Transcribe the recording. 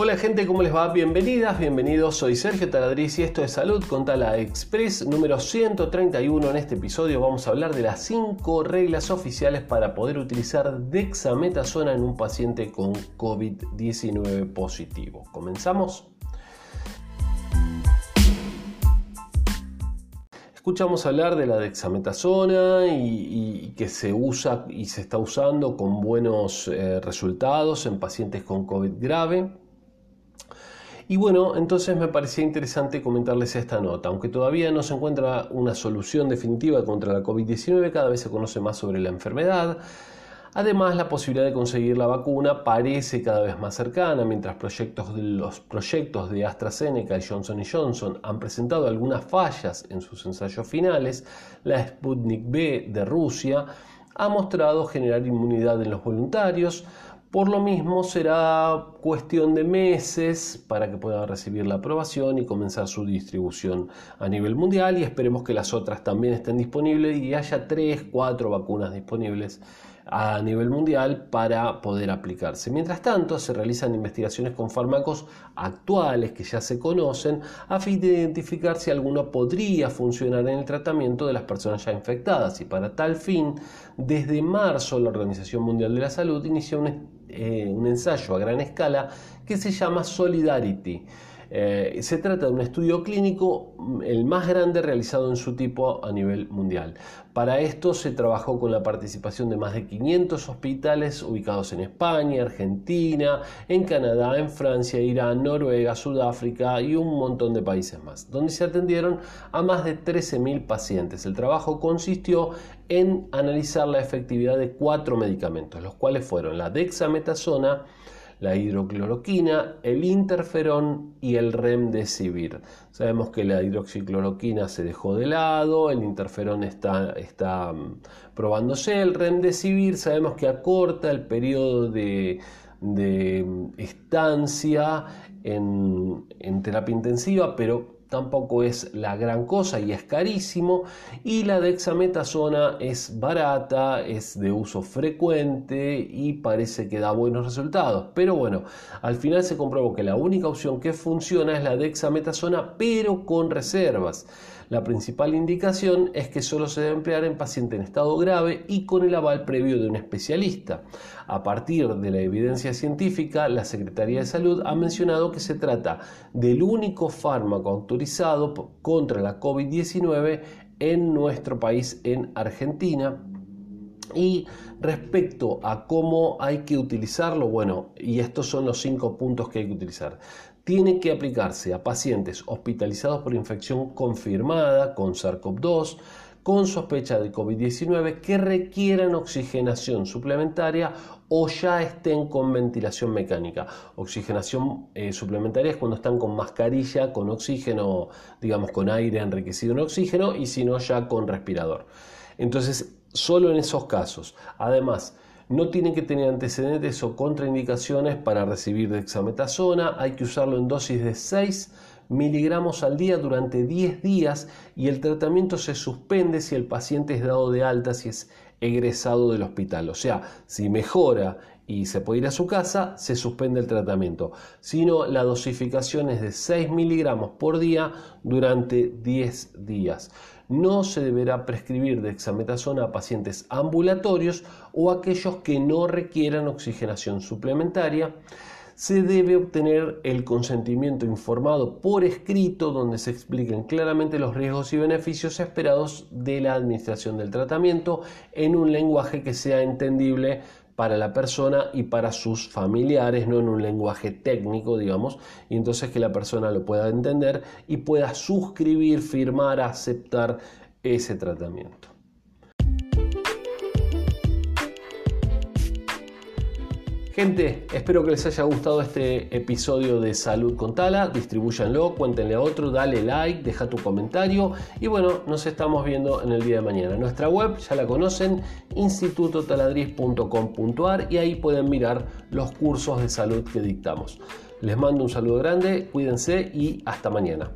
Hola gente, ¿cómo les va? Bienvenidas, bienvenidos. Soy Sergio Taladriz y esto es Salud con Tala Express número 131. En este episodio vamos a hablar de las 5 reglas oficiales para poder utilizar dexametasona en un paciente con COVID-19 positivo. ¿Comenzamos? Escuchamos hablar de la dexametasona y, que se usa y se está usando con buenos eh, resultados en pacientes con COVID grave. Y bueno, entonces me parecía interesante comentarles esta nota. Aunque todavía no se encuentra una solución definitiva contra la COVID-19, cada vez se conoce más sobre la enfermedad. Además, la posibilidad de conseguir la vacuna parece cada vez más cercana, mientras proyectos los proyectos de AstraZeneca y Johnson Johnson han presentado algunas fallas en sus ensayos finales, la Sputnik B de Rusia ha mostrado generar inmunidad en los voluntarios, por lo mismo será cuestión de meses para que pueda recibir la aprobación y comenzar su distribución a nivel mundial y esperemos que las otras también estén disponibles y haya 3, 4 vacunas disponibles a nivel mundial para poder aplicarse. Mientras tanto, se realizan investigaciones con fármacos actuales que ya se conocen a fin de identificar si alguno podría funcionar en el tratamiento de las personas ya infectadas y para tal fin, desde marzo la Organización Mundial de la Salud inició un eh, un ensayo a gran escala que se llama Solidarity. Eh, se trata de un estudio clínico, mm, el más grande realizado en su tipo a nivel mundial. Para esto se trabajó con la participación de más de 500 hospitales ubicados en España, Argentina, en Canadá, en Francia, Irán, Noruega, Sudáfrica y un montón de países más, donde se atendieron a más de 13.000 pacientes. El trabajo consistió en analizar la efectividad de cuatro medicamentos, los cuales fueron la dexametasona, la hidrocloroquina, el interferón y el remdesivir. Sabemos que la hidroxicloroquina se dejó de lado, el interferón está, está mm, probándose, el remdesivir sabemos que acorta el periodo de, mm, estancia en, en terapia intensiva, pero tampoco es la gran cosa y es carísimo. Y la dexametasona es barata, es de uso frecuente y parece que da buenos resultados. Pero bueno, al final se comprobó que la única opción que funciona es la dexametasona, pero con reservas. La principal indicación es que solo se debe emplear en paciente en estado grave y con el aval previo de un especialista. A partir de la evidencia científica, la Secretaría de Salud ha mencionado que se trata del único fármaco autorizado contra la COVID-19 en nuestro país, en Argentina. Y respecto a cómo hay que utilizarlo, bueno, y estos son los cinco puntos que hay que utilizar tiene que aplicarse a pacientes hospitalizados por infección confirmada con SARS-CoV-2, con sospecha de COVID-19 que requieran oxigenación suplementaria o ya estén con ventilación mecánica. Oxigenación eh, suplementaria es cuando están con mascarilla, con oxígeno, digamos con aire enriquecido en oxígeno y si no ya con respirador. Entonces, solo en esos casos. Además, no tienen que tener antecedentes o contraindicaciones para recibir dexametasona. Hay que usarlo en dosis de 6 miligramos al día durante 10 días y el tratamiento se suspende si el paciente es dado de alta, si es egresado del hospital. O sea, si mejora y se puede ir a su casa, se suspende el tratamiento. Si no, la dosificación es de 6 miligramos por día durante 10 días no se deberá prescribir dexametasona a pacientes ambulatorios o aquellos que no requieran oxigenación suplementaria. Se debe obtener el consentimiento informado por escrito donde se expliquen claramente los riesgos y beneficios esperados de la administración del tratamiento en un lenguaje que sea entendible para la persona y para sus familiares, no en un lenguaje técnico, digamos, y entonces que la persona lo pueda entender y pueda suscribir, firmar, aceptar ese tratamiento. Gente, espero que les haya gustado este episodio de Salud con Tala. Distribúyanlo, cuéntenle a otro, dale like, deja tu comentario y bueno, nos estamos viendo en el día de mañana. Nuestra web ya la conocen, institutotaladriz.com.ar y ahí pueden mirar los cursos de salud que dictamos. Les mando un saludo grande, cuídense y hasta mañana.